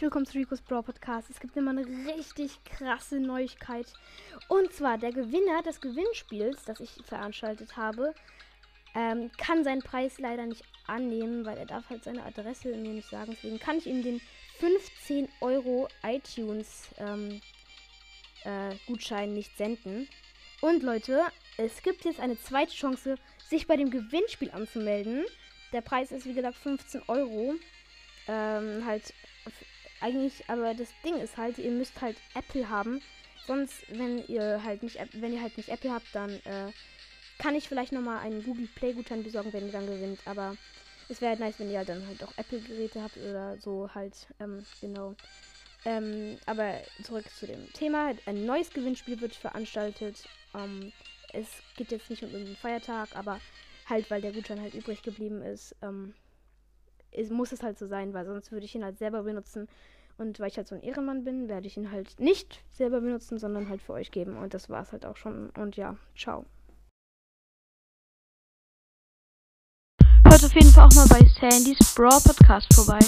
willkommen zu Rico's Brawl Podcast. Es gibt immer eine richtig krasse Neuigkeit. Und zwar der Gewinner des Gewinnspiels, das ich veranstaltet habe, ähm, kann seinen Preis leider nicht annehmen, weil er darf halt seine Adresse mir nicht sagen. Deswegen kann ich ihm den 15 Euro iTunes ähm, äh, Gutschein nicht senden. Und Leute, es gibt jetzt eine zweite Chance, sich bei dem Gewinnspiel anzumelden. Der Preis ist wie gesagt 15 Euro. Ähm, halt eigentlich, aber das Ding ist halt, ihr müsst halt Apple haben. Sonst, wenn ihr halt nicht, wenn ihr halt nicht Apple habt, dann äh, kann ich vielleicht nochmal einen Google Play Gutschein besorgen, wenn ihr dann gewinnt. Aber es wäre halt nice, wenn ihr halt dann halt auch Apple Geräte habt oder so halt, ähm, genau. Ähm, aber zurück zu dem Thema. Ein neues Gewinnspiel wird veranstaltet. Ähm, es geht jetzt nicht um irgendeinen Feiertag, aber halt, weil der Gutschein halt übrig geblieben ist. Ähm, es muss es halt so sein, weil sonst würde ich ihn halt selber benutzen. Und weil ich halt so ein Ehrenmann bin, werde ich ihn halt nicht selber benutzen, sondern halt für euch geben. Und das war es halt auch schon. Und ja, ciao. Hört auf jeden Fall auch mal bei Sandys Brawl Podcast vorbei.